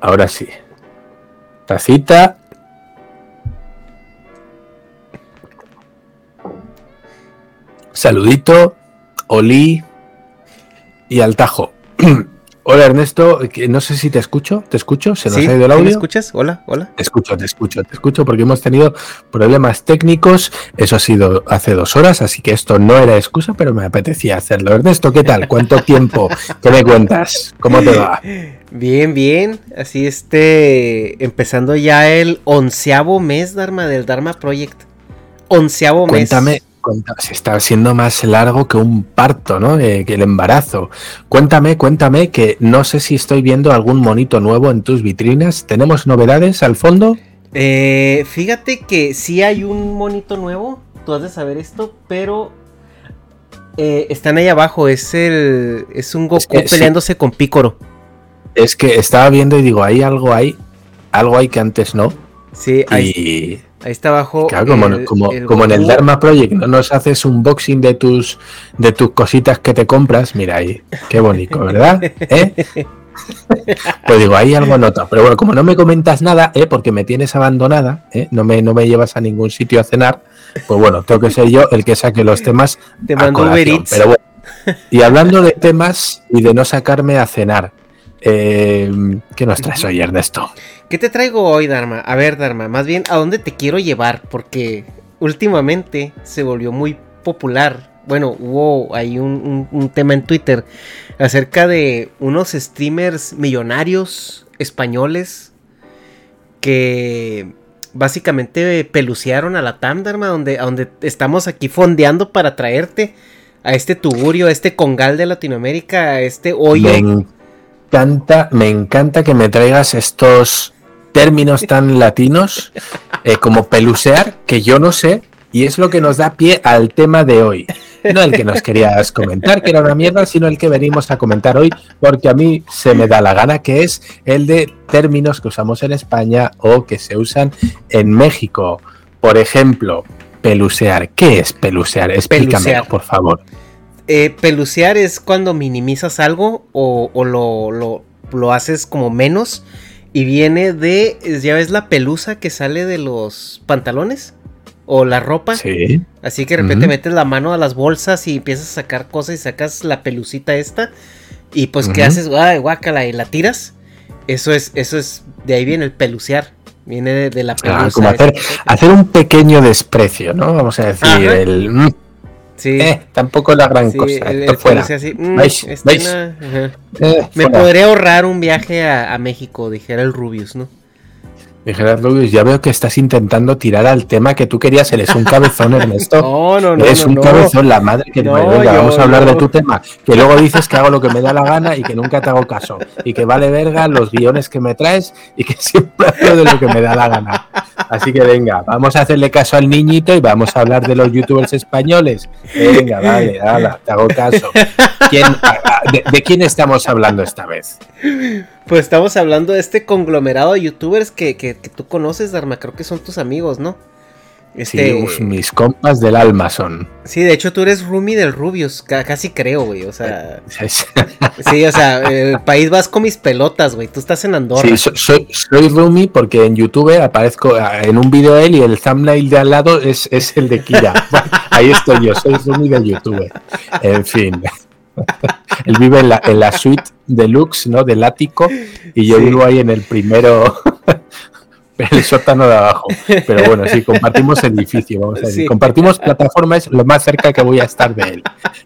Ahora sí. Tacita. Saludito. Oli. Y al tajo. Hola Ernesto, no sé si te escucho, ¿te escucho? ¿Se nos ha ido el audio? ¿Me escuchas? Hola, hola. Te escucho, te escucho, te escucho porque hemos tenido problemas técnicos, eso ha sido hace dos horas, así que esto no era excusa, pero me apetecía hacerlo. Ernesto, ¿qué tal? ¿Cuánto tiempo? ¿Qué me cuentas? ¿Cómo te va? Bien, bien, así este, empezando ya el onceavo mes, Dharma, del Dharma Project. Onceavo mes. Cuéntame, se está siendo más largo que un parto, ¿no? que el embarazo. Cuéntame, cuéntame, que no sé si estoy viendo algún monito nuevo en tus vitrinas. ¿Tenemos novedades al fondo? Eh, fíjate que sí hay un monito nuevo. Tú has de saber esto, pero eh, están ahí abajo. Es el. Es un Goku peleándose con Picoro. Es que estaba viendo y digo, hay algo ahí. Algo hay que antes no. Sí, hay. Ahí está abajo. como, en el Dharma Project no nos haces un unboxing de tus, de tus cositas que te compras, mira ahí, qué bonito, ¿verdad? ¿Eh? Pues digo, ahí algo nota. Pero bueno, como no me comentas nada, ¿eh? porque me tienes abandonada, ¿eh? no, me, no me llevas a ningún sitio a cenar, pues bueno, tengo que ser yo el que saque los temas. Te mando Pero bueno, y hablando de temas y de no sacarme a cenar, eh, ¿qué nos traes hoy, Ernesto? ¿Qué te traigo hoy, Dharma? A ver, Dharma, más bien, ¿a dónde te quiero llevar? Porque últimamente se volvió muy popular. Bueno, hubo ahí un, tema en Twitter acerca de unos streamers millonarios españoles que básicamente pelucearon a la TAM, Dharma, donde, donde estamos aquí fondeando para traerte a este tuburio, a este congal de Latinoamérica, a este hoyo. Encanta, me encanta que me traigas estos términos tan latinos eh, como pelucear que yo no sé y es lo que nos da pie al tema de hoy. No el que nos querías comentar, que era una mierda, sino el que venimos a comentar hoy, porque a mí se me da la gana, que es el de términos que usamos en España o que se usan en México. Por ejemplo, pelucear. ¿Qué es pelucear? Explícame, por favor. Eh, pelucear es cuando minimizas algo o, lo, lo, lo haces como menos y viene de, ya ves la pelusa que sale de los pantalones o la ropa. Sí. Así que de repente metes la mano a las bolsas y empiezas a sacar cosas y sacas la pelucita esta. Y pues, ¿qué haces? Ay, guácala, y la tiras. Eso es, eso es, de ahí viene el pelucear. Viene de, la pelusa. Ah, como hacer, hacer, un pequeño desprecio, ¿no? Vamos a decir, el. Mm, eh, tampoco la gran cosa. fuera. Mm, este eh, Me podría ahorrar un viaje a, a México, dijera el Rubius, ¿no? Gerard Luis, ya veo que estás intentando tirar al tema que tú querías. Eres un cabezón, Ernesto. No, no, no. Eres un cabezón, la madre que no, me venga, vamos a hablar de tu tema. Que luego dices que hago lo que me da la gana y que nunca te hago caso. Y que vale verga los guiones que me traes y que siempre hablo de lo que me da la gana. Así que venga, vamos a hacerle caso al niñito y vamos a hablar de los youtubers españoles. Venga, vale, dale, te hago caso. de quién estamos hablando esta vez? Pues estamos hablando de este conglomerado de youtubers que, que, tú conoces, Dharma. Creo que son tus amigos, ¿no? Este... Sí, mis compas del alma son. Sí, de hecho tú eres Rumi del Rubius, casi creo, güey. O sea. sí, o sea, el país vas con mis pelotas, güey. Tú estás en Andorra. Sí, soy, soy Rumi porque en YouTube aparezco ah, en un video de él y el thumbnail de al lado es, es el de Kira. Ahí estoy yo, soy Rumi de YouTube. En fin. Él vive en la, en la suite deluxe, ¿no? Del ático, y yo vivo ahí en el primero, el sótano de abajo. Pero bueno, sí, compartimos edificio, vamos a decir. Compartimos plataforma, es lo más cerca que voy a estar de él,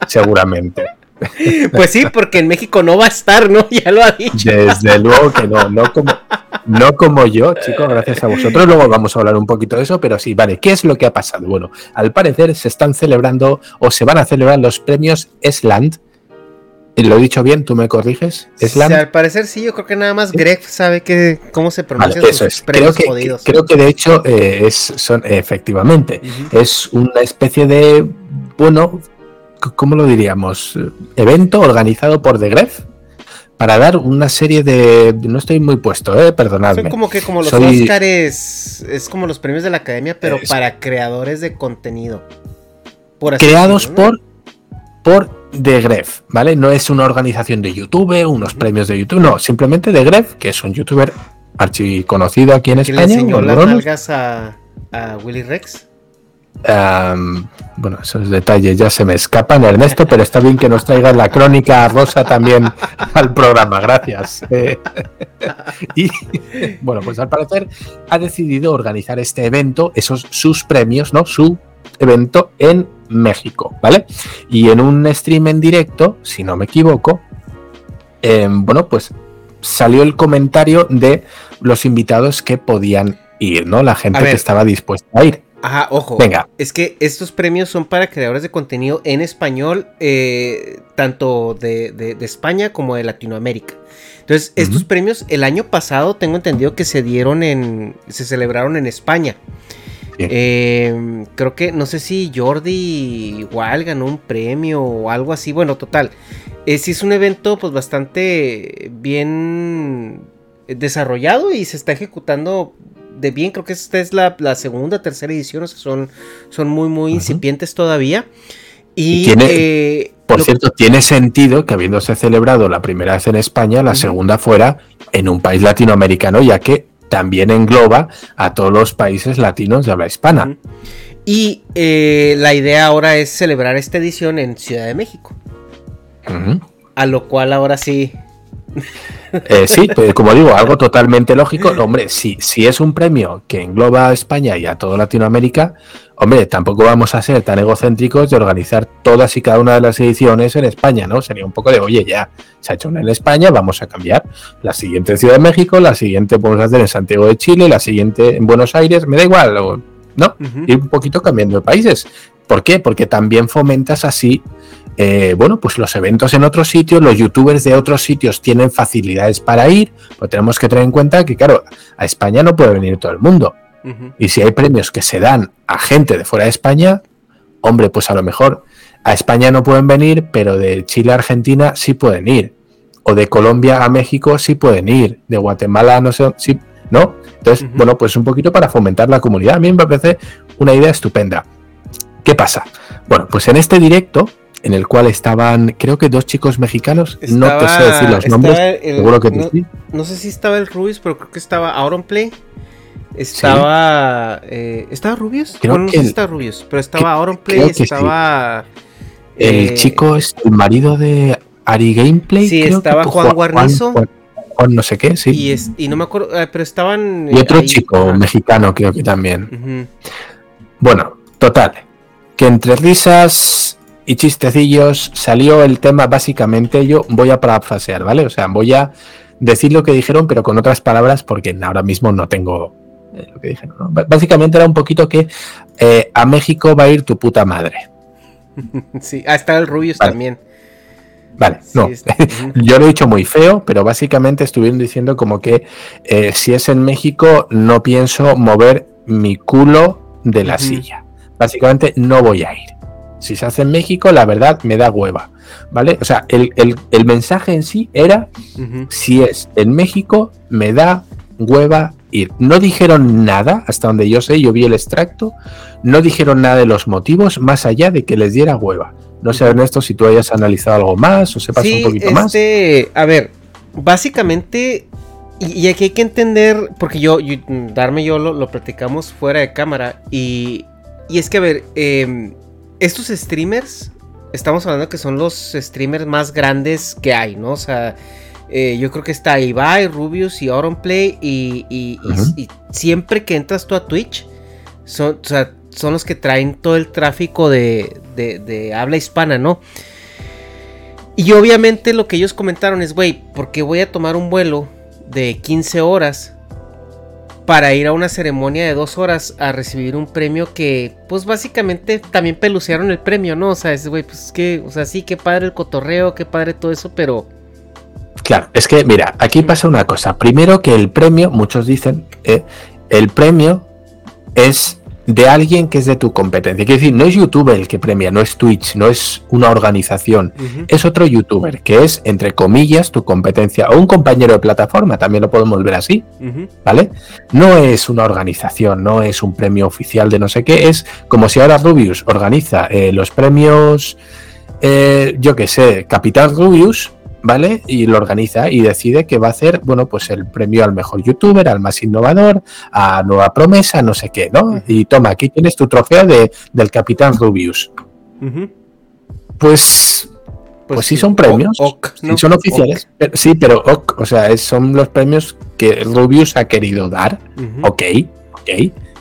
seguramente. Pues sí, porque en México no va a estar, ¿no? Ya lo ha dicho. Desde luego que no, no como, no como yo, chicos, gracias a vosotros. Luego vamos a hablar un poquito de eso, pero sí, vale, ¿qué es lo que ha pasado? Bueno, al parecer se están celebrando o se van a celebrar los premios Esland ¿Lo he dicho bien? ¿Tú me corriges? ¿Slam? al parecer sí, yo creo que nada más Greg sabe que, cómo se pronuncia vale, eso es. Creo que, creo que de hecho eh, es, son, efectivamente, es una especie de, bueno, ¿cómo lo diríamos? Evento organizado por The Gref para dar una serie de. No estoy muy puesto, eh, perdonadme. Son como que como los Oscars es como los premios de la academia, pero para creadores de contenido. Creados por por The Gref, ¿vale? No es una organización de YouTube, unos premios de YouTube, no, simplemente The Gref, que es un youtuber archiconocido aquí en España. ¿Le enseñó las nalgas a, a Willy Rex? bueno, esos detalles ya se me escapan, Ernesto, pero está bien que nos traigas la crónica rosa también al programa, gracias. Eh, y bueno, pues al parecer ha decidido organizar este evento, esos sus premios, ¿no? Su evento en México, ¿vale? Y en un stream en directo, si no me equivoco, em, bueno, pues salió el comentario de los invitados que podían ir, ¿no? La gente que estaba dispuesta a ir. Ajá, ojo. Venga. Es que estos premios son para creadores de contenido en español, eh, tanto de, España como de Latinoamérica. Entonces, estos premios el año pasado tengo entendido que se dieron en, se celebraron en España. Em, creo que, no sé si Jordi igual ganó un premio o algo así. Bueno, total. Eh, sí es un evento pues bastante bien desarrollado y se está ejecutando de bien. Creo que esta es la, segunda, tercera edición. O sea, son, son muy, muy incipientes todavía. Y, eh, por cierto, tiene sentido que habiéndose celebrado la primera vez en España, la segunda fuera en un país latinoamericano, ya que también engloba a todos los países latinos de habla hispana. Y eh, la idea ahora es celebrar esta edición en Ciudad de México. A lo cual ahora sí eh, sí, pues, como digo, algo totalmente lógico. Hombre, si, si es un premio que engloba a España y a toda Latinoamérica, hombre, tampoco vamos a ser tan egocéntricos de organizar todas y cada una de las ediciones en España, ¿no? Sería un poco de, oye, ya se ha hecho una en España, vamos a cambiar. La siguiente en Ciudad de México, la siguiente podemos hacer en Santiago de Chile, la siguiente en Buenos Aires, me da igual, ¿no? Ir un poquito cambiando de países. ¿Por qué? Porque también fomentas así eh, bueno, pues los eventos en otros sitios, los youtubers de otros sitios tienen facilidades para ir, pero tenemos que tener en cuenta que, claro, a España no puede venir todo el mundo. Y si hay premios que se dan a gente de fuera de España, hombre, pues a lo mejor a España no pueden venir, pero de Chile a Argentina sí pueden ir. O de Colombia a México sí pueden ir. De Guatemala no sé, sí, ¿no? Entonces, bueno, pues un poquito para fomentar la comunidad. A mí me parece una idea estupenda. ¿Qué pasa? Bueno, pues en este directo en el cual estaban, creo que dos chicos mexicanos, no te sé decir los nombres, seguro que no, no, sé si estaba el Rubius, pero creo que estaba Auronplay. Estaba. Eh, ¿Estaba Rubius? Creo no, que sé si estaba Rubius, pero estaba Auronplay, estaba. El eh, chico es el marido de Ari Gameplay. Sí, estaba Juan, Guarnizo. Juan, no sé qué, sí. Y, es, y no me acuerdo, eh, pero estaban. Y otro chico mexicano, creo que también. Bueno, total. Que entre risas y chistecillos salió el tema básicamente, yo voy a parafrasear, ¿vale? O sea, voy a decir lo que dijeron, pero con otras palabras, porque ahora mismo no tengo eh, lo que dijeron. Básicamente era un poquito que eh, a México va a ir tu puta madre. Sí, ha estado el Rubius también. Vale, no. Yo lo he dicho muy feo, pero básicamente estuvieron diciendo como que eh, si es en México no pienso mover mi culo de la silla. Básicamente no voy a ir. Si se hace en México, la verdad me da hueva. ¿Vale? O sea, el, mensaje en sí era, si es en México, me da hueva ir. No dijeron nada, hasta donde yo sé, yo vi el extracto, no dijeron nada de los motivos, más allá de que les diera hueva. No sé, Ernesto, si tú hayas analizado algo más o sepas un poquito este, más. A ver, básicamente, y, aquí hay que entender, porque yo, Darme yo lo, lo platicamos fuera de cámara, y, y es que, a ver, eh, estos streamers, estamos hablando que son los streamers más grandes que hay, ¿no? O sea, eh, yo creo que está Ibai, Rubius y Auronplay y, y, y, siempre que entras tú a Twitch, son, son los que traen todo el tráfico de, de, de habla hispana, ¿no? Y obviamente lo que ellos comentaron es, güey, ¿por qué voy a tomar un vuelo de 15 horas para ir a una ceremonia de dos horas a recibir un premio que, pues básicamente también pelucearon el premio, ¿no? O sea, es, güey, pues es que, o sea, sí, qué padre el cotorreo, qué padre todo eso, pero... Claro, es que, mira, aquí pasa una cosa. Primero que el premio, muchos dicen, eh, el premio es de alguien que es de tu competencia. Quiero decir, no es youtuber el que premia, no es Twitch, no es una organización, es otro youtuber que es, entre comillas, tu competencia o un compañero de plataforma, también lo podemos ver así, ¿vale? No es una organización, no es un premio oficial de no sé qué, es como si ahora Rubius organiza eh, los premios, eh, yo qué sé, Capital Rubius, ¿vale? Y lo organiza y decide que va a hacer, bueno, pues el premio al mejor youtuber, al más innovador, a nueva promesa, no sé qué, ¿no? Y toma, aquí tienes tu trofeo de, del Capitán Rubius. Pues, pues, pues, sí son premios, son oficiales, sí, pero o sea, son los premios que Rubius ha querido dar, ok, ok.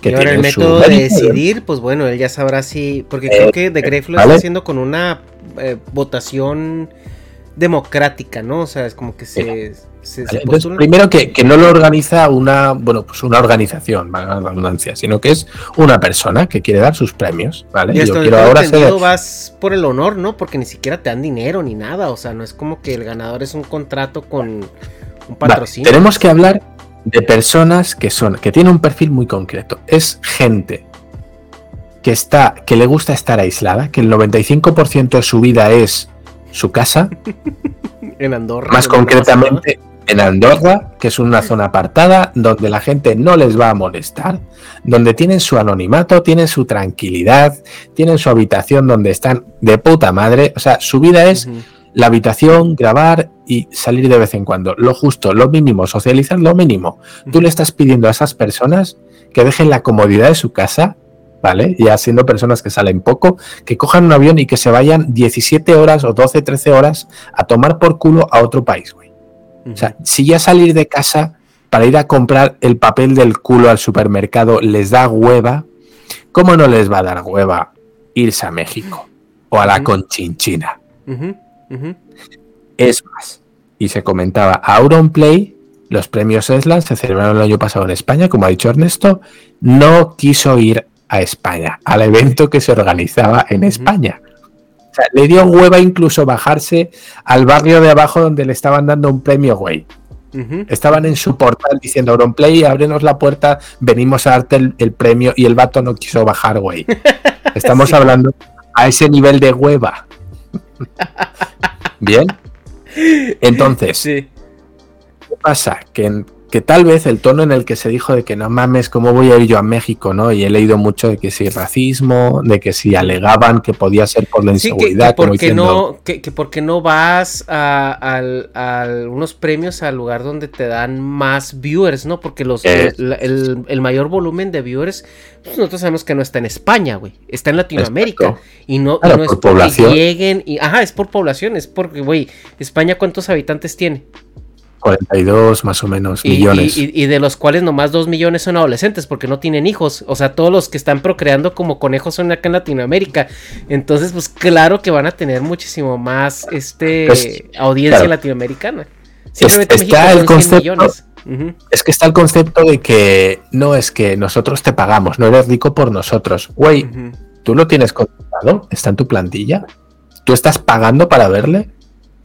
Que y ahora el método de decidir, pues bueno, él ya sabrá si, porque creo que The Grave lo está haciendo con una eh, votación democrática, ¿no? O sea, es como que se... primero que, no lo organiza una, bueno, pues una organización, la redundancia, sino que es una persona que quiere dar sus premios, ¿vale? Y Yo quiero ahora ser... vas por el honor, ¿no? Porque ni siquiera te dan dinero ni nada, o sea, no es como que el ganador es un contrato con un patrocinio. tenemos que hablar de personas que son, que tienen un perfil muy concreto. Es gente que está, que le gusta estar aislada, que el 95% de su vida es su casa. en Andorra. Más concretamente en Andorra, que es una zona apartada donde la gente no les va a molestar, donde tienen su anonimato, tienen su tranquilidad, tienen su habitación donde están de puta madre. O sea, su vida es la habitación, grabar y salir de vez en cuando. Lo justo, lo mínimo, socializar lo mínimo. Tú le estás pidiendo a esas personas que dejen la comodidad de su casa ¿vale? Ya siendo personas que salen poco, que cojan un avión y que se vayan 17 horas o 12, 13 horas a tomar por culo a otro país, güey. O sea, si ya salir de casa para ir a comprar el papel del culo al supermercado les da hueva, ¿cómo no les va a dar hueva irse a México o a la Conchinchina? Es más, y se comentaba, Auronplay, los premios ESLA se celebraron el año pasado en España, como ha dicho Ernesto, no quiso ir a España, al evento que se organizaba en España. O sea, le dio hueva incluso bajarse al barrio de abajo donde le estaban dando un premio, güey. Estaban en su portal diciendo Auronplay, ábrenos la puerta, venimos a darte el, premio y el vato no quiso bajar, güey. Estamos hablando a ese nivel de hueva. Bien. Entonces, ¿qué pasa? Que en, que tal vez el tono en el que se dijo de que no mames, ¿cómo voy a ir yo a México? ¿no? Y he leído mucho de que si racismo, de que si alegaban que podía ser por la inseguridad. Sí, que, porque no, que, porque no vas a, unos premios al lugar donde te dan más viewers, ¿no? Porque los, el, mayor volumen de viewers, pues nosotros sabemos que no está en España, güey, está en Latinoamérica. Y no, no es por población. lleguen, y, ajá, es por población, es porque, güey, España cuántos habitantes tiene. 42 más o menos millones. Y, de los cuales nomás 2 millones son adolescentes porque no tienen hijos. O sea, todos los que están procreando como conejos son acá en Latinoamérica. Entonces, pues claro que van a tener muchísimo más este pues, audiencia latinoamericana. Simplemente está el concepto. Es que está el concepto de que no es que nosotros te pagamos, no eres rico por nosotros. Güey, tú lo tienes contratado, está en tu plantilla. ¿Tú estás pagando para verle?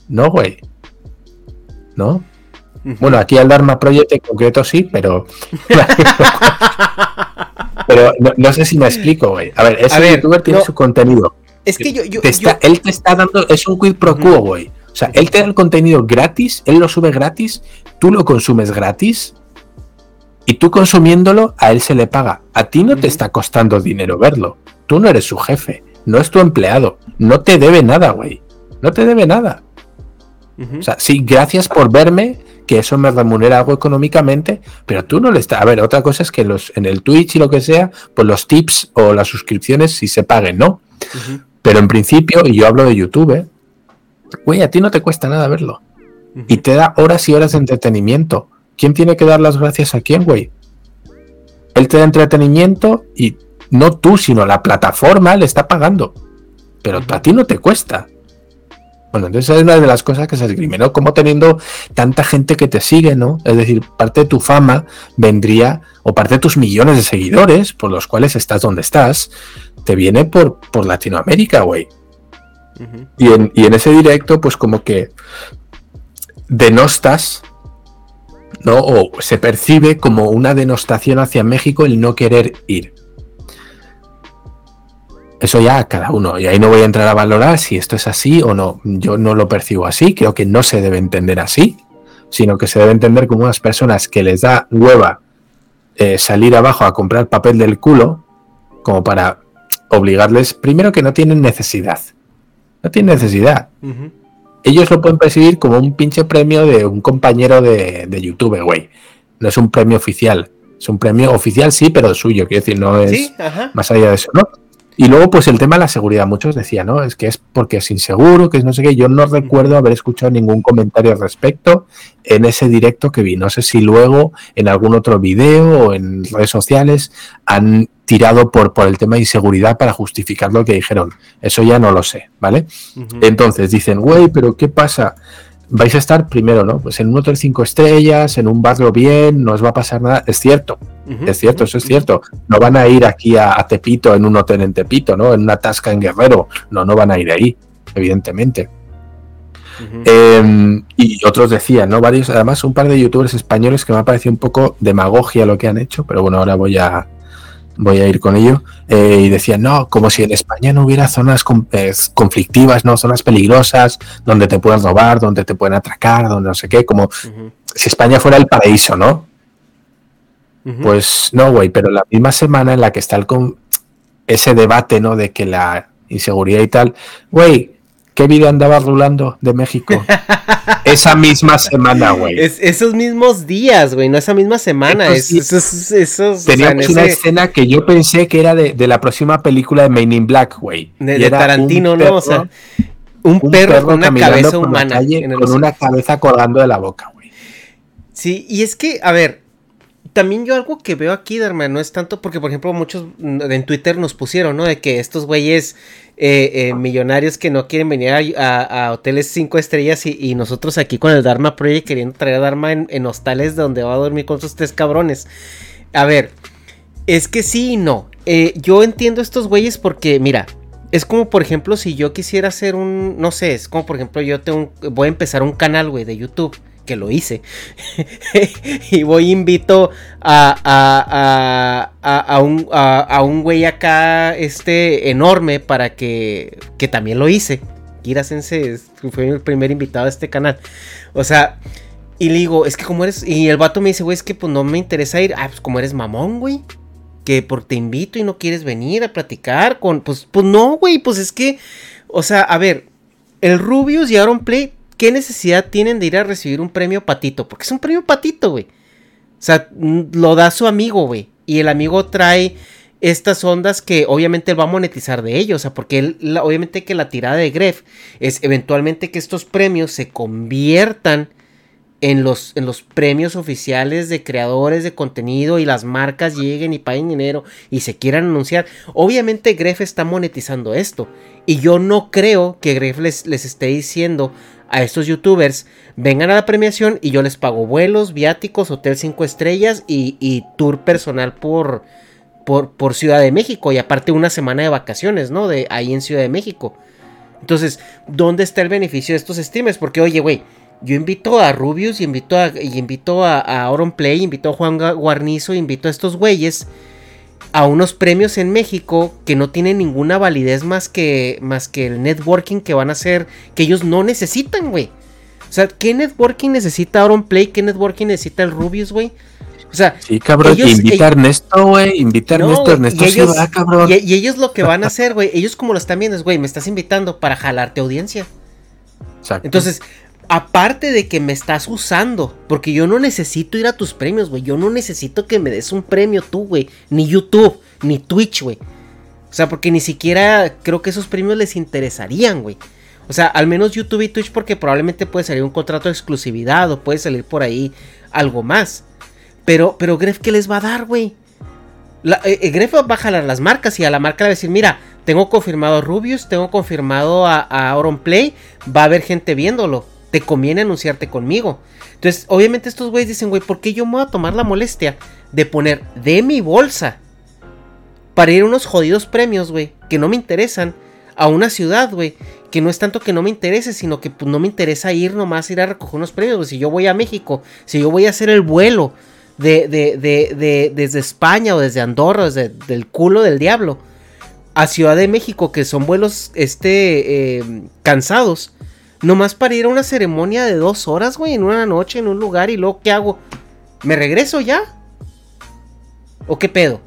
No, güey. ¿No? Bueno, aquí al Dharma Project en concreto sí, pero. pero no, sé si me explico, güey. A ver, ese youtuber tiene su contenido. Es que yo. yo, Él te está dando. Es un quid pro quo, güey. O sea, él te da el contenido gratis, él lo sube gratis, tú lo consumes gratis. Y tú consumiéndolo, a él se le paga. A ti no te está costando dinero verlo. Tú no eres su jefe, no es tu empleado. No te debe nada, güey. No te debe nada. O sea, sí, gracias por verme, que eso me remunera algo económicamente, pero tú no le estás. A ver, otra cosa es que los, en el Twitch y lo que sea, pues los tips o las suscripciones si se paguen, ¿no? Pero en principio, y yo hablo de YouTube, ¿eh? güey, a ti no te cuesta nada verlo. Y te da horas y horas de entretenimiento. ¿Quién tiene que dar las gracias a quién, güey? Él te da entretenimiento y no tú, sino la plataforma le está pagando. Pero a ti no te cuesta. Bueno, entonces es una de las cosas que se esgrime, ¿no? Como teniendo tanta gente que te sigue, ¿no? Es decir, parte de tu fama vendría, o parte de tus millones de seguidores, por los cuales estás donde estás, te viene por, por Latinoamérica, güey. y, en, y en ese directo, pues como que denostas, ¿no? O se percibe como una denostación hacia México el no querer ir. Eso ya cada uno. Y ahí no voy a entrar a valorar si esto es así o no. Yo no lo percibo así. Creo que no se debe entender así, sino que se debe entender como unas personas que les da hueva eh, salir abajo a comprar papel del culo, como para obligarles, primero que no tienen necesidad. No tienen necesidad. Ellos lo pueden percibir como un pinche premio de un compañero de, de YouTube, güey. No es un premio oficial. Es un premio oficial, sí, pero suyo. Quiero decir, no es más allá de eso, ¿no? Y luego, pues el tema de la seguridad, muchos decían, ¿no? Es que es porque es inseguro, que es no sé qué. Yo no recuerdo haber escuchado ningún comentario al respecto en ese directo que vi. No sé si luego en algún otro video o en redes sociales han tirado por, por el tema de inseguridad para justificar lo que dijeron. Eso ya no lo sé, ¿vale? Entonces dicen, güey, pero ¿qué pasa? Vais a estar primero, ¿no? Pues en un hotel cinco estrellas, en un barrio bien, no os va a pasar nada. Es cierto, es cierto, eso es cierto. No van a ir aquí a, Tepito, en un hotel en Tepito, ¿no? En una tasca en Guerrero. No, no van a ir ahí, evidentemente. Em, y otros decían, ¿no? Varios, además, un par de youtubers españoles que me ha parecido un poco demagogia lo que han hecho, pero bueno, ahora voy a, voy a ir con ello, eh, y decían, no, como si en España no hubiera zonas eh, conflictivas, no, zonas peligrosas, donde te pueden robar, donde te pueden atracar, donde no sé qué, como si España fuera el paraíso, ¿no? Pues no, güey, pero la misma semana en la que está el con ese debate, ¿no? De que la inseguridad y tal, güey, ¿Qué video andaba rulando de México? esa misma semana, güey. esos mismos días, güey, no esa misma semana. esos, Teníamos una escena que yo pensé que era de, la próxima película de Main in Black, güey. De, Tarantino, ¿no? O sea, un, perro, con una cabeza humana. con una cabeza colgando de la boca, güey. Sí, y es que, a ver, también yo algo que veo aquí, Dharma, no es tanto porque, por ejemplo, muchos en Twitter nos pusieron, ¿no? De que estos güeyes eh, eh, millonarios que no quieren venir a, hoteles cinco estrellas y, nosotros aquí con el Dharma Project queriendo traer a Dharma en, hostales donde va a dormir con sus tres cabrones. A ver, es que sí y no. Eh, yo entiendo estos güeyes porque, mira, es como por ejemplo si yo quisiera hacer un, no sé, es como por ejemplo yo tengo, voy a empezar un canal, güey, de YouTube que lo hice. y voy invito a, a, a, a, un, a, un güey acá este enorme para que, que también lo hice. Kira Sense fue el primer invitado a este canal. O sea, y le digo, es que como eres... Y el vato me dice, güey, es que pues no me interesa ir. Ah, pues como eres mamón, güey. Que por te invito y no quieres venir a platicar con... Pues, pues no, güey, pues es que... O sea, a ver, el Rubius y Aaron Play ¿qué necesidad tienen de ir a recibir un premio patito? Porque es un premio patito, güey. O sea, lo da su amigo, güey. Y el amigo trae estas ondas que obviamente él va a monetizar de ellos. O sea, porque él, obviamente que la tirada de Gref es eventualmente que estos premios se conviertan en los, en los premios oficiales de creadores de contenido y las marcas lleguen y paguen dinero y se quieran anunciar. Obviamente Gref está monetizando esto. Y yo no creo que Gref les, les esté diciendo a estos youtubers, vengan a la premiación y yo les pago vuelos, viáticos, hotel 5 estrellas y, tour personal por, por, por, Ciudad de México y aparte una semana de vacaciones, ¿no? De ahí en Ciudad de México. Entonces, ¿dónde está el beneficio de estos streamers? Porque, oye, güey, yo invito a Rubius y invito a, y invito a, a Play, invito a Juan Guarnizo, invito a estos güeyes a unos premios en México que no tienen ninguna validez más que, más que el networking que van a hacer, que ellos no necesitan, güey. O sea, ¿qué networking necesita Auron Play? ¿Qué networking necesita el Rubius, güey? O sea, sí, cabrón, invita a Ernesto, güey, invita a Ernesto, Ernesto y ellos, cabrón. Y, ellos lo que van a hacer, güey, ellos como lo están viendo es, güey, me estás invitando para jalarte audiencia. Exacto. Entonces, Aparte de que me estás usando, porque yo no necesito ir a tus premios, güey. Yo no necesito que me des un premio tú, güey. Ni YouTube, ni Twitch, güey. O sea, porque ni siquiera creo que esos premios les interesarían, güey. O sea, al menos YouTube y Twitch porque probablemente puede salir un contrato de exclusividad o puede salir por ahí algo más. Pero, pero Gref, ¿qué les va a dar, güey? Eh, eh, Gref va a jalar las marcas y a la marca le va a decir, mira, tengo confirmado a Rubius, tengo confirmado a, a Play, va a haber gente viéndolo. Te conviene anunciarte conmigo. Entonces, obviamente estos güeyes dicen, güey, ¿por qué yo me voy a tomar la molestia de poner de mi bolsa para ir a unos jodidos premios, güey, que no me interesan, a una ciudad, güey, que no es tanto que no me interese, sino que pues, no me interesa ir nomás, ir a recoger unos premios, güey. Si yo voy a México, si yo voy a hacer el vuelo de, de, de, desde España o desde Andorra, desde el culo del diablo, a Ciudad de México, que son vuelos este, eh, cansados, nomás para ir a una ceremonia de dos horas, güey, en una noche, en un lugar, y luego, ¿qué hago? ¿Me regreso ya? ¿O qué pedo?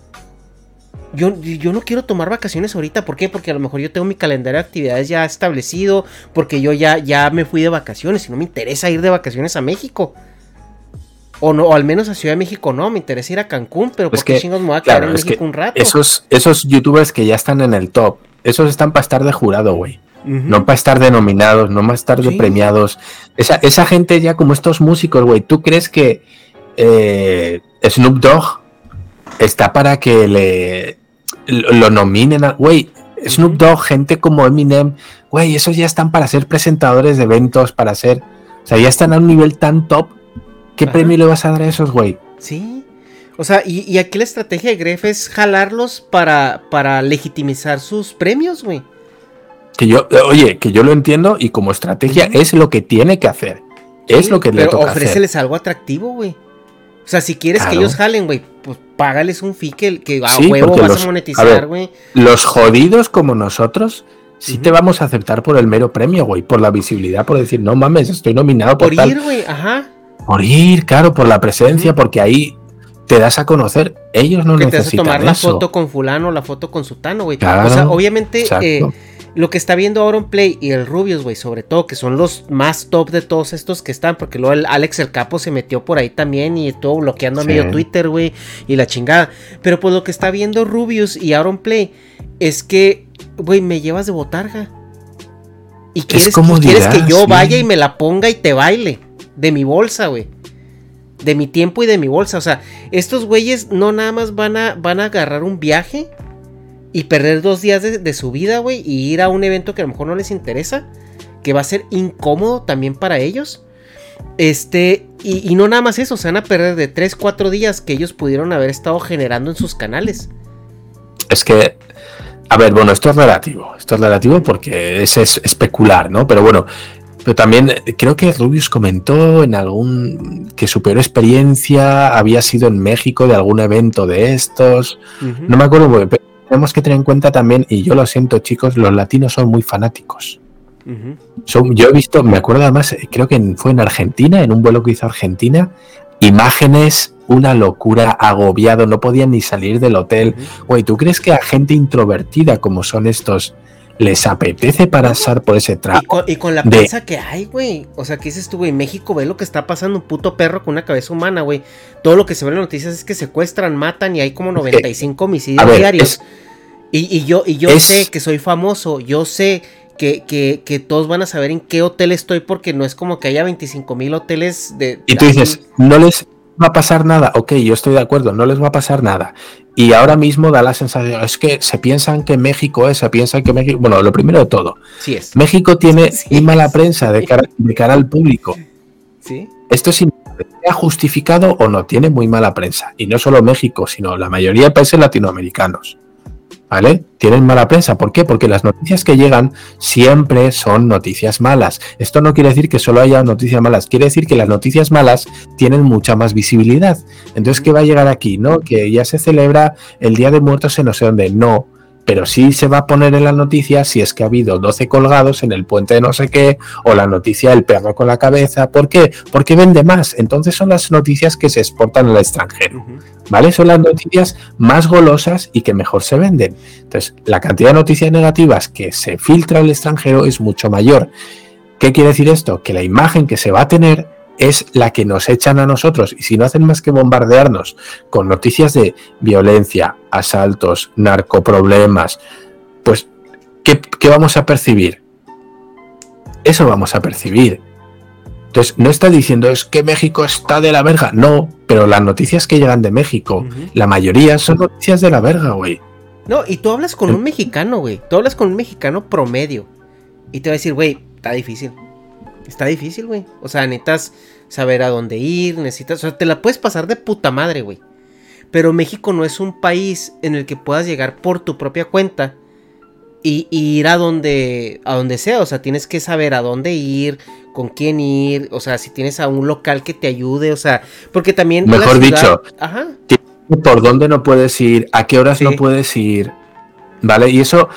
Yo, yo, no quiero tomar vacaciones ahorita. ¿Por qué? Porque a lo mejor yo tengo mi calendario de actividades ya establecido. Porque yo ya, ya me fui de vacaciones y no me interesa ir de vacaciones a México. O, no, o al menos a Ciudad de México no, me interesa ir a Cancún, pero pues ¿por qué chingos me voy a quedar en México un rato? Esos, esos youtubers que ya están en el top, esos están para estar de jurado, güey. No para estar denominados, no para estar de premiados. Esa, esa gente ya como estos músicos, güey, ¿tú crees que eh, Snoop Dogg está para que le lo nominen a, güey, Snoop Dogg, gente como Eminem, güey, esos ya están para ser presentadores de eventos, para ser, o sea, ya están a un nivel tan top, ¿qué premio le vas a dar a esos, güey? Sí. O sea, y, aquí la estrategia de Gref es jalarlos para, para legitimizar sus premios, güey. Que yo, oye, que yo lo entiendo y como estrategia es lo que tiene que hacer. es lo que le toca ofréceles algo atractivo, güey. O sea, si quieres que ellos jalen, güey, pues págales un fee que, a huevo vas a monetizar, güey. Los jodidos como nosotros, sí te vamos a aceptar por el mero premio, güey, por la visibilidad, por decir, no mames, estoy nominado por, por ir, güey, ajá. Por ir, claro, por la presencia, porque ahí te das a conocer. Ellos no que necesitan te tomar la foto con fulano, la foto con sutano, güey. o sea, obviamente eh, lo que está viendo Auron Play y el Rubius, güey, sobre todo, que son los más top de todos estos que están, porque luego el Alex el Capo se metió por ahí también y estuvo bloqueando a medio Twitter, güey, y la chingada. Pero pues lo que está viendo Rubius y Auron Play es que, güey, me llevas de botarga. Y quieres, quieres que yo vaya y me la ponga y te baile. De mi bolsa, güey. De mi tiempo y de mi bolsa. O sea, estos güeyes no nada más van a, van a agarrar un viaje y perder dos días de, su vida, güey, y ir a un evento que a lo mejor no les interesa, que va a ser incómodo también para ellos. Este, y, no nada más eso, se van a perder de 3, 4 días que ellos pudieron haber estado generando en sus canales. Es que, a ver, bueno, esto es relativo, esto es relativo porque es, es especular, ¿no? Pero bueno, pero también creo que Rubius comentó en algún que su peor experiencia había sido en México de algún evento de estos. No me acuerdo, pero tenemos que tener en cuenta también, y yo lo siento chicos, los latinos son muy fanáticos. son, yo he visto, me acuerdo además, creo que fue en Argentina, en un vuelo que hizo Argentina, imágenes, una locura, agobiado, no podían ni salir del hotel. Güey, ¿tú crees que a gente introvertida como son estos les apetece pasar por ese trapo? Y con, la prensa que hay, güey. O sea, ¿qué dices tú, güey? En México ve lo que está pasando, un puto perro con una cabeza humana, güey. Todo lo que se ve en las noticias es que secuestran, matan y hay como 95 homicidios diarios. Y, yo, y yo sé que soy famoso, yo sé que, que, todos van a saber en qué hotel estoy porque no es como que haya 25 mil hoteles de... Y tú dices, no les va a pasar nada, ok, yo estoy de acuerdo, no les va a pasar nada. Y ahora mismo da la sensación, es que se piensan que México es, se piensan que México, bueno, lo primero de todo, sí es. México tiene muy mala prensa de cara, de cara al público. Sí. Esto es ha justificado o no, tiene muy mala prensa. Y no solo México, sino la mayoría de países latinoamericanos. ¿Vale? Tienen mala prensa. ¿Por qué? Porque las noticias que llegan siempre son noticias malas. Esto no quiere decir que solo haya noticias malas, quiere decir que las noticias malas tienen mucha más visibilidad. Entonces, ¿qué va a llegar aquí? ¿No? Que ya se celebra el Día de Muertos en no sé dónde. No pero sí se va a poner en la noticia si es que ha habido 12 colgados en el puente de no sé qué, o la noticia del perro con la cabeza. ¿Por qué? Porque vende más. Entonces son las noticias que se exportan al extranjero. ¿Vale? Son las noticias más golosas y que mejor se venden. Entonces, la cantidad de noticias negativas que se filtra al extranjero es mucho mayor. ¿Qué quiere decir esto? Que la imagen que se va a tener es la que nos echan a nosotros. Y si no hacen más que bombardearnos con noticias de violencia, asaltos, narcoproblemas, pues, ¿qué, vamos a percibir? Eso vamos a percibir. Entonces, no está diciendo es que México está de la verga. No, pero las noticias que llegan de México, la mayoría son noticias de la verga, güey. No, y tú hablas con un mexicano, güey. Tú hablas con un mexicano promedio. Y te va a decir, güey, está difícil. Está difícil, güey. O sea, necesitas saber a dónde ir, necesitas... O sea, te la puedes pasar de puta madre, güey. Pero México no es un país en el que puedas llegar por tu propia cuenta y, ir a donde, a donde sea. O sea, tienes que saber a dónde ir, con quién ir. O sea, si tienes a un local que te ayude. O sea, porque también... Mejor dicho, ajá. por dónde no puedes ir, a qué horas no puedes ir. ¿Vale? Y eso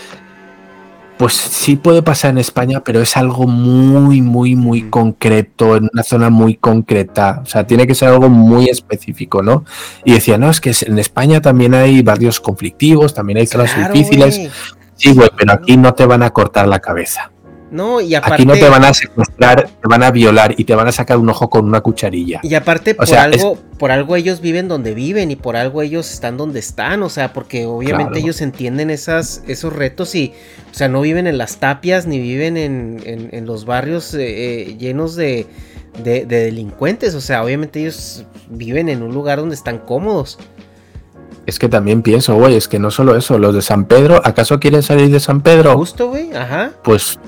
pues sí puede pasar en España, pero es algo muy, muy, muy concreto, en una zona muy concreta. O sea, tiene que ser algo muy específico, ¿no? Y decía, no, es que en España también hay barrios conflictivos, también hay zonas difíciles. Sí, güey, pero aquí no te van a cortar la cabeza. No, y aparte. Aquí no te van a secuestrar, te van a violar y te van a sacar un ojo con una cucharilla. Y aparte, por, algo, por algo ellos viven donde viven y por algo ellos están donde están. O sea, porque obviamente ellos entienden esas, esos retos y, o sea, no viven en las tapias ni viven en, los barrios eh, eh, llenos de, de, delincuentes. O sea, obviamente ellos viven en un lugar donde están cómodos. Es que también pienso, güey, es que no solo eso, los de San Pedro, ¿acaso quieren salir de San Pedro? Justo, güey, ajá. Pues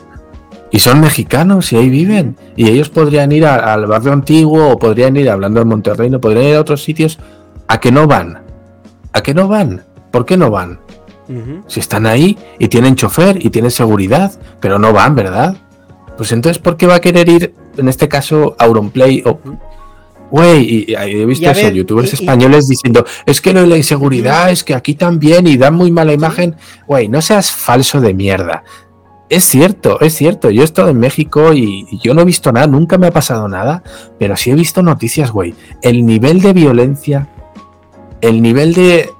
y son mexicanos y ahí viven. Y ellos podrían ir al barrio antiguo o podrían ir, hablando de Monterrey, no podrían ir a otros sitios. ¿A que no van? ¿A que no van? ¿Por qué no van? Si están ahí y tienen chofer y tienen seguridad, pero no van, ¿verdad? Pues entonces, ¿por qué va a querer ir, en este caso, Auronplay o... Güey, y, he visto eso, youtubers españoles diciendo, es que no hay la inseguridad, es que aquí también y dan muy mala imagen. Güey, no seas falso de mierda. Es cierto, es cierto. Yo he estado en México y, yo no he visto nada, nunca me ha pasado nada, pero sí he visto noticias, güey. El nivel de violencia, el nivel de...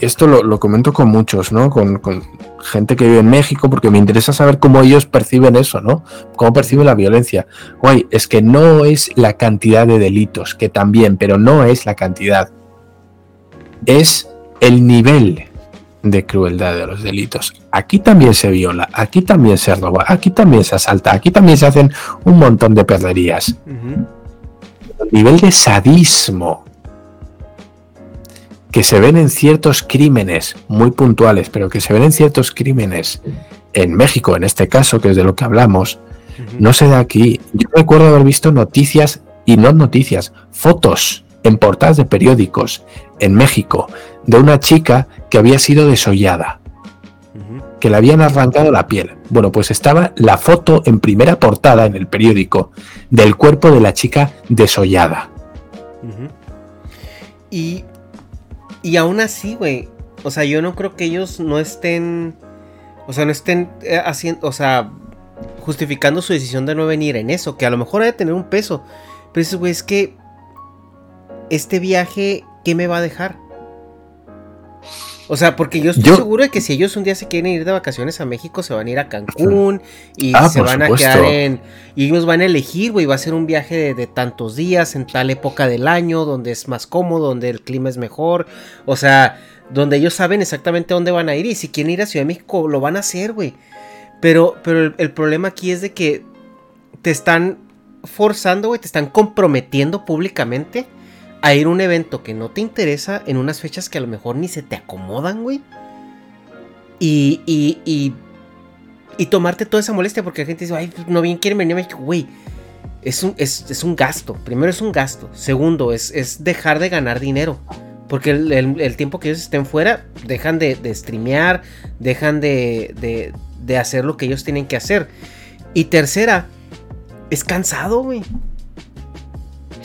Esto lo, comento con muchos, ¿no? Con, gente que vive en México, porque me interesa saber cómo ellos perciben eso, ¿no? Cómo perciben la violencia. Güey, es que no es la cantidad de delitos, que también, pero no es la cantidad. Es el nivel de crueldad de los delitos. Aquí también se viola, aquí también se roba, aquí también se asalta, aquí también se hacen un montón de perderías. El nivel de sadismo que se ven en ciertos crímenes muy puntuales, pero que se ven en ciertos crímenes en México, en este caso, que es de lo que hablamos, no se da aquí. Yo recuerdo haber visto noticias, y no noticias, fotos en portadas de periódicos en México de una chica que había sido desollada, que le habían arrancado la piel. Bueno, pues estaba la foto en primera portada en el periódico del cuerpo de la chica desollada. Y, y aún así, güey, o sea, yo no creo que ellos no estén, o sea, no estén eh, haciendo, o sea, justificando su decisión de no venir en eso, que a lo mejor ha de tener un peso. Pero eso, güey, es que este viaje, ¿qué me va a dejar? O sea, porque yo estoy seguro de que si ellos un día se quieren ir de vacaciones a México, se van a ir a Cancún y ah, se van a quedar en. Y ellos van a elegir, güey, va a ser un viaje de, tantos días en tal época del año, donde es más cómodo, donde el clima es mejor. O sea, donde ellos saben exactamente dónde van a ir. Y si quieren ir a Ciudad de México, lo van a hacer, güey. Pero, pero el problema aquí es de que te están forzando, güey, te están comprometiendo públicamente a ir a un evento que no te interesa en unas fechas que a lo mejor ni se te acomodan, güey. Y, y, y, tomarte toda esa molestia porque la gente dice, ay, no bien quieren venir a México, güey. Es un, es, un gasto. Primero es un gasto. Segundo, es, es dejar de ganar dinero. Porque el, tiempo que ellos estén fuera, dejan de, de streamear, dejan de, de, de hacer lo que ellos tienen que hacer. Y tercera, es cansado, güey.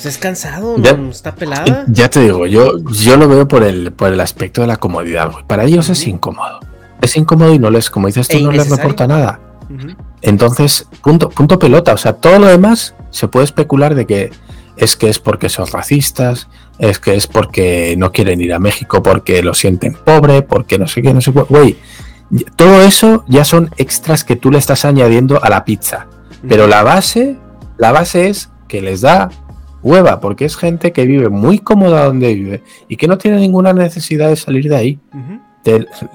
Pues es cansado, no, está pelada. Ya te digo, yo, yo lo veo por el, por el aspecto de la comodidad, Para ellos es incómodo. Es incómodo y no les, como dices tú, e no les reporta nada. Entonces, punto, punto pelota. O sea, todo lo demás se puede especular de que es que es porque son racistas, es que es porque no quieren ir a México porque lo sienten pobre, porque no sé qué, no sé qué. Güey, todo eso ya son extras que tú le estás añadiendo a la pizza. Pero la base, la base es que les da hueva, porque es gente que vive muy cómoda donde vive y que no tiene ninguna necesidad de salir de ahí.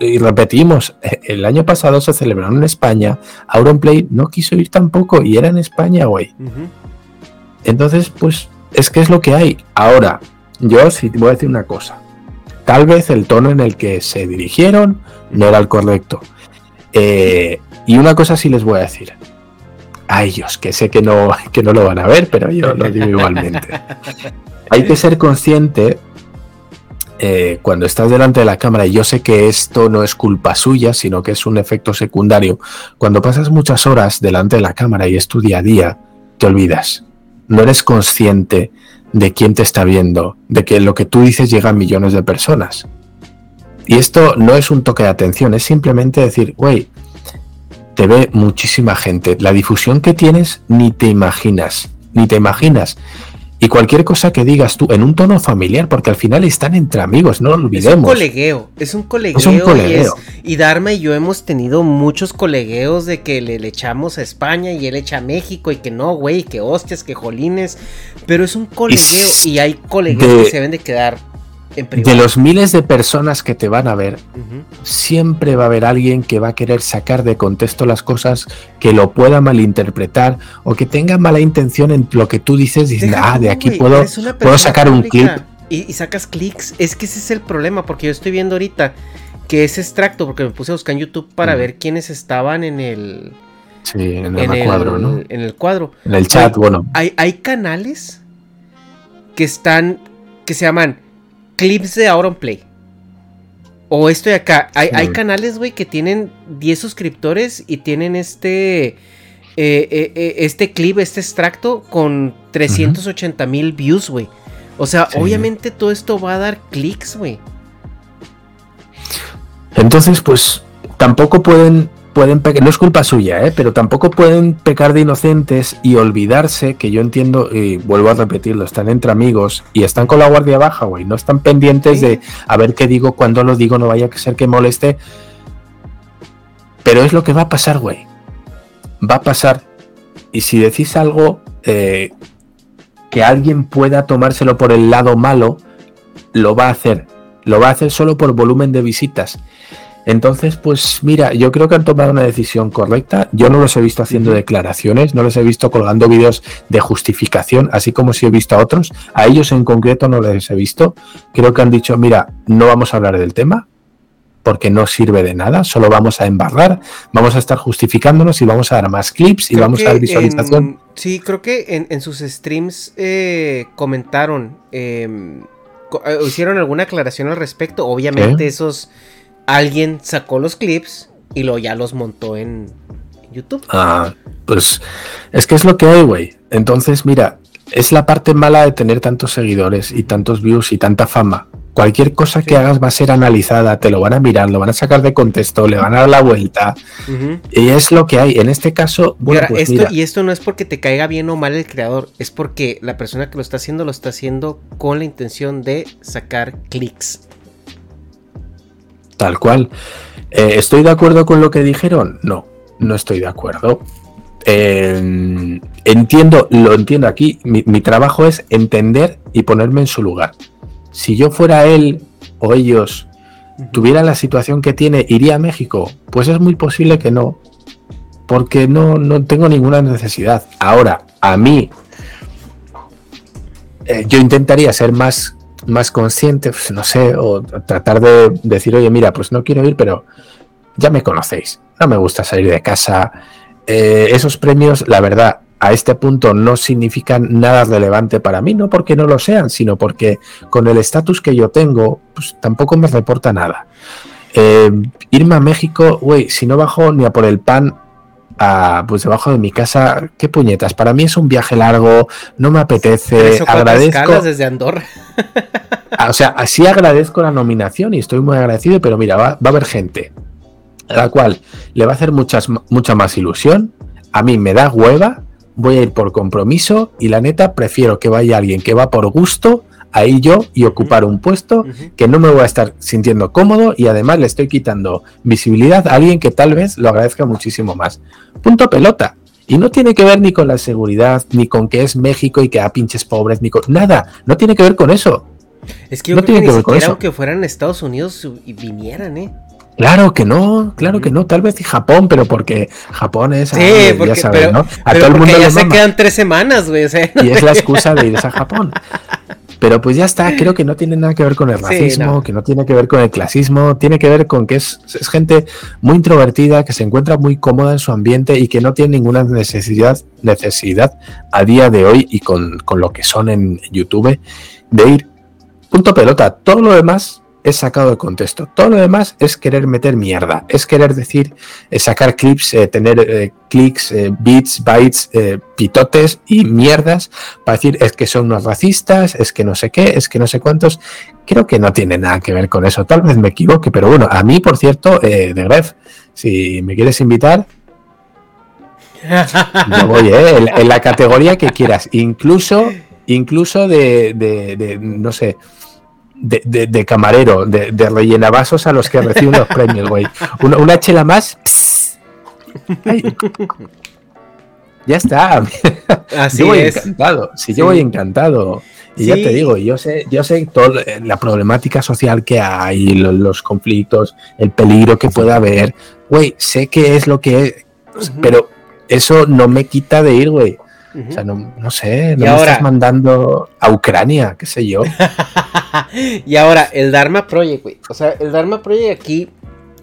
y repetimos, e, el año pasado se celebraron en España, Auronplay no quiso ir tampoco y era en España, güey. Entonces, pues es que es lo que hay. Ahora, yo sí te voy a decir una cosa. Tal vez el tono en el que se dirigieron no era el correcto. Eh, y una cosa sí les voy a decir. A ellos, que sé que no, que no lo van a ver, pero yo lo digo igualmente. Hay que ser consciente eh, cuando estás delante de la cámara, y yo sé que esto no es culpa suya, sino que es un efecto secundario, cuando pasas muchas horas delante de la cámara y es tu día a día, te olvidas. No eres consciente de quién te está viendo, de que lo que tú dices llega a millones de personas. Y esto no es un toque de atención, es simplemente decir, güey, te ve muchísima gente. La difusión que tienes ni te imaginas, ni te imaginas. Y cualquier cosa que digas tú en un tono familiar, porque al final están entre amigos, no lo olvidemos. Es un colegueo, es un colegueo. Es un colegueo. Y, Dharma y yo hemos tenido muchos colegueos de que le, echamos a España y él echa a México y que no, güey, que hostias, que jolines. Pero es un colegueo y, hay colegueos que se deben de quedar de los miles de personas que te van a ver, siempre va a haber alguien que va a querer sacar de contexto las cosas, que lo pueda malinterpretar o que tenga mala intención en lo que tú dices. Dices, ah, de aquí puedo, puedo sacar un clip. Y, sacas clics. Es que ese es el problema, porque yo estoy viendo ahorita que ese extracto, porque me puse a buscar en YouTube para ver quiénes estaban en el. Sí, en el, cuadro, ¿no? En el cuadro. En el chat, bueno. Hay, hay canales que están. que se llaman clips de Play O esto de acá. Hay, canales, güey, que tienen 10 suscriptores y tienen este. Eh, eh, eh, este clip, este extracto con 380 mil views, güey. O sea, obviamente todo esto va a dar clics, güey. Entonces, pues tampoco pueden pueden pecar, no es culpa suya, ¿eh? pero tampoco pueden pecar de inocentes y olvidarse que yo entiendo, y vuelvo a repetirlo, están entre amigos y están con la guardia baja, güey, no están pendientes de a ver qué digo, cuando lo digo, no vaya a ser que moleste. Pero es lo que va a pasar, güey. Va a pasar. Y si decís algo eh, que alguien pueda tomárselo por el lado malo, lo va a hacer. Lo va a hacer solo por volumen de visitas. Entonces, pues mira, yo creo que han tomado una decisión correcta. Yo no los he visto haciendo declaraciones, no los he visto colgando vídeos de justificación, así como si he visto a otros. A ellos en concreto no les he visto. Creo que han dicho, mira, no vamos a hablar del tema porque no sirve de nada, solo vamos a embarrar, vamos a estar justificándonos y vamos a dar más clips y vamos a dar visualización. sí, creo que en, sus streams eh, comentaron, em, eh, hicieron alguna aclaración al respecto. Obviamente esos alguien sacó los clips y lo ya los montó en YouTube. Ah, pues es que es lo que hay, güey. Entonces, mira, es la parte mala de tener tantos seguidores y tantos views y tanta fama. Cualquier cosa que hagas va a ser analizada, te lo van a mirar, lo van a sacar de contexto, le van a dar la vuelta. Y es lo que hay. En este caso, bueno, pues esto, y esto no es porque te caiga bien o mal el creador, es porque la persona que lo está haciendo lo está haciendo con la intención de sacar clics. Tal cual. Eh, ¿Estoy de acuerdo con lo que dijeron? No, no estoy de acuerdo. Eh, entiendo, lo entiendo aquí. Mi, trabajo es entender y ponerme en su lugar. Si yo fuera él o ellos tuvieran la situación que tiene, ¿iría a México? Pues es muy posible que no. Porque no, no tengo ninguna necesidad. Ahora, a mí, eh, yo intentaría ser más más consciente, pues, no sé, o tratar de decir, oye, mira, pues no quiero ir, pero ya me conocéis, no me gusta salir de casa. Eh, esos premios, la verdad, a este punto no significan nada relevante para mí, no porque no lo sean, sino porque con el estatus que yo tengo, pues tampoco me reporta nada. Eh, irme a México, güey, si no bajo ni a por el pan pues debajo de mi casa, qué puñetas. Para mí es un viaje largo, no me apetece. Agradezco. desde Andorra. Ah, o sea, así agradezco la nominación y estoy muy agradecido, pero mira, va, a haber gente a la cual le va a hacer muchas, mucha más ilusión. A mí me da hueva, voy a ir por compromiso y la neta prefiero que vaya alguien que va por gusto ahí yo y ocupar un puesto que no me voy a estar sintiendo cómodo y además le estoy quitando visibilidad a alguien que tal vez lo agradezca muchísimo más. Punto pelota. Y no tiene que ver ni con la seguridad, ni con que es México y que a pinches pobres, ni con nada. No tiene que ver con eso. Es que yo no creo tiene que, ver con eso. que fueran Estados Unidos y vinieran, ¿eh? Claro que no, claro que no, tal vez y Japón, pero porque Japón es, sí, porque, ya sabes, ¿no? A todo el mundo ya se quedan tres semanas, güey, Y es la excusa de irse a Japón. Pero pues ya está, creo que no tiene nada que ver con el racismo, que no tiene que ver con el clasismo, tiene que ver con que es, es, gente muy introvertida, que se encuentra muy cómoda en su ambiente y que no tiene ninguna necesidad, necesidad a día de hoy y con, con lo que son en YouTube de ir punto pelota. Todo lo demás es sacado de contexto. Todo lo demás es querer meter mierda, es querer decir, eh, sacar clips, eh, tener eh, clics, bits, bytes, pitotes y mierdas para decir es que son unos racistas, es que no sé qué, es que no sé cuántos. Creo que no tiene nada que ver con eso. Tal vez me equivoque, pero bueno, a mí, por cierto, de Gref, si me quieres invitar, yo voy, en, la categoría que quieras, incluso, incluso de no sé de, de, camarero, de, de rellenavasos a los que reciben los premios, güey. Una, chela más. Ya está. Así yo voy es. encantado. Sí, yo voy encantado. Y ya te digo, yo sé, yo sé toda la problemática social que hay, los, conflictos, el peligro que pueda haber. Güey, sé qué es lo que es, pero eso no me quita de ir, güey. O sea, no, no sé, no me estás mandando a Ucrania, qué sé yo. y ahora, el Dharma Project, güey. O sea, el Dharma Project aquí,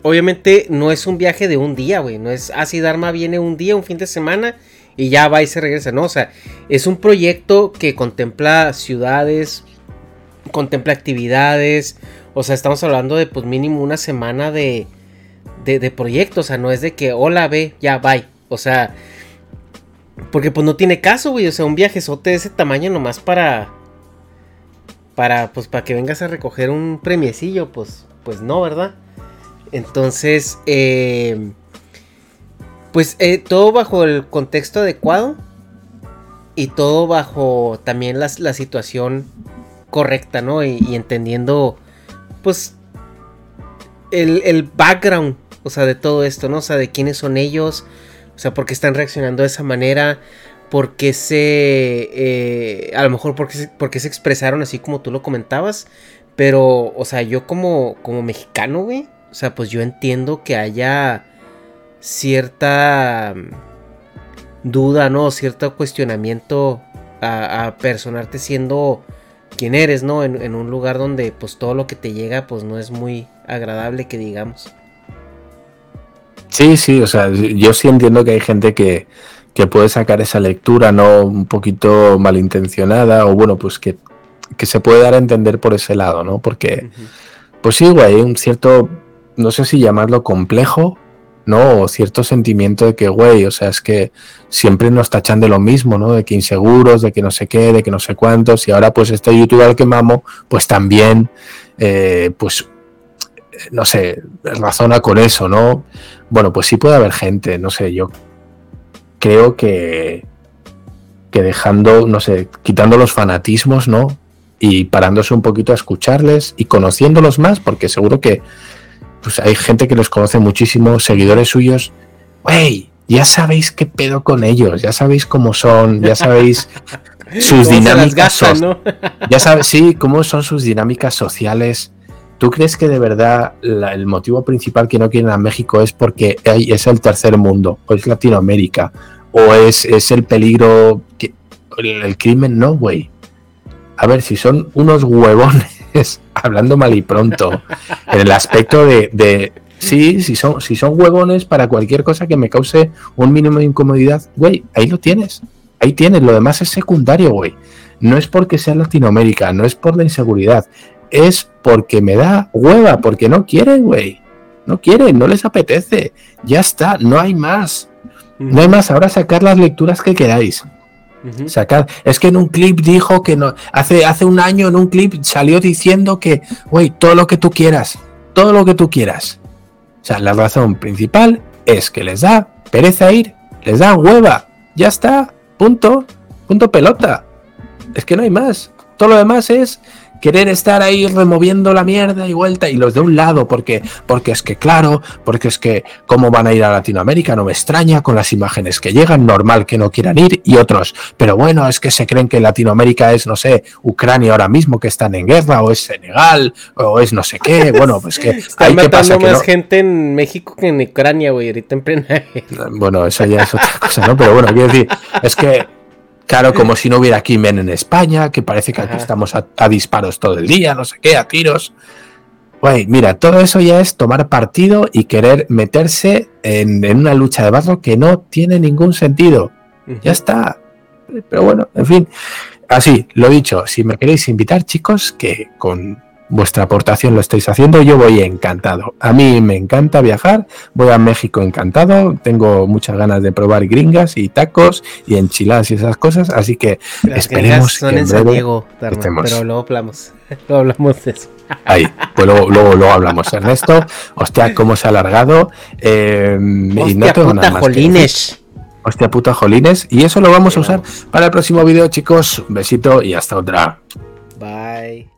obviamente, no es un viaje de un día, güey. No es así, ah, Dharma viene un día, un fin de semana, y ya va y se regresa. No, o sea, es un proyecto que contempla ciudades, contempla actividades. O sea, estamos hablando de, pues, mínimo una semana de, de, de proyecto. O sea, no es de que, hola, ve, ya, bye. O sea, porque pues no tiene caso, güey. O sea, un viajezote de ese tamaño nomás para. Para, pues, para que vengas a recoger un premiecillo, pues, pues no, ¿verdad? Entonces, eh, pues eh, todo bajo el contexto adecuado y todo bajo también la, situación correcta, ¿no? Y, entendiendo, pues, el, el, background, o sea, de todo esto, ¿no? O sea, de quiénes son ellos, o sea, ¿por qué están reaccionando de esa manera? ¿Por qué se... Eh, a lo mejor porque se, porque se expresaron así como tú lo comentabas. Pero, o sea, yo como, como mexicano, güey. O sea, pues yo entiendo que haya cierta mm, duda, ¿no? Cierto cuestionamiento a, personarte siendo quien eres, ¿no? En, en, un lugar donde pues todo lo que te llega pues no es muy agradable que digamos. Sí, sí, o sea, yo sí entiendo que hay gente que, puede sacar esa lectura, ¿no? Un poquito malintencionada, o bueno, pues que, se puede dar a entender por ese lado, ¿no? Porque, pues sí, güey, hay un cierto, no sé si llamarlo complejo, ¿no? O cierto sentimiento de que, güey, o sea, es que siempre nos tachan de lo mismo, ¿no? De que inseguros, de que no sé qué, de que no sé cuántos, y ahora pues este youtuber al que mamo, pues también, eh, pues no sé, razona con eso, ¿no? Bueno, pues sí puede haber gente, no sé, yo creo que, que dejando, no sé, quitando los fanatismos, ¿no? Y parándose un poquito a escucharles y conociéndolos más, porque seguro que pues hay gente que los conoce muchísimo, seguidores suyos, wey, ya sabéis qué pedo con ellos, ya sabéis cómo son, ya sabéis sus dinámicas, ya sabes, sí, cómo son sus dinámicas sociales ¿Tú crees que de verdad el motivo principal que no quieren a México es porque es el tercer mundo, o es Latinoamérica, o es, es el peligro, el, crimen? No, güey. A ver, si son unos huevones, hablando mal y pronto, en el aspecto de, de sí, si son, si son huevones para cualquier cosa que me cause un mínimo de incomodidad, güey, ahí lo tienes. Ahí tienes, lo demás es secundario, güey. No es porque sea Latinoamérica, no es por la inseguridad, es porque me da hueva, porque no quieren, güey. No quieren, no les apetece. Ya está, no hay más. No hay más. Ahora sacar las lecturas que queráis. Sacar. Es que en un clip dijo que no. Hace, hace un año en un clip salió diciendo que, güey, todo lo que tú quieras. Todo lo que tú quieras. O sea, la razón principal es que les da pereza ir, les da hueva. Ya está. Punto. Punto pelota. Es que no hay más. Todo lo demás es querer estar ahí removiendo la mierda y vuelta y los de un lado porque porque es que claro, porque es que cómo van a ir a Latinoamérica no me extraña con las imágenes que llegan, normal que no quieran ir y otros, pero bueno, es que se creen que Latinoamérica es no sé, Ucrania ahora mismo que están en guerra o es Senegal o es no sé qué, bueno, pues que hay que pasar más gente en México que en Ucrania, güey, ahorita en plena Bueno, eso ya es otra cosa, ¿no? Pero bueno, quiero decir, es que Claro, como si no hubiera crimen en España, que parece que aquí estamos a, a disparos todo el día, no sé qué, a tiros. Güey, mira, todo eso ya es tomar partido y querer meterse en, en una lucha de barro que no tiene ningún sentido. Ya está. Pero bueno, en fin. Así, lo dicho, si me queréis invitar, chicos, que con vuestra aportación lo estáis haciendo, yo voy encantado. A mí me encanta viajar, voy a México encantado, tengo muchas ganas de probar gringas y tacos y enchiladas y esas cosas, así que Las esperemos son que en San breve Diego, pero luego hablamos. Luego hablamos de eso. ahí, pues luego, luego, luego hablamos. Ernesto, hostia, cómo se ha alargado. eh, y no Hostia tengo puta, nada más jolines. Hostia puta jolines. Y eso lo vamos a usar para el próximo vídeo, chicos. Un besito y hasta otra. Bye.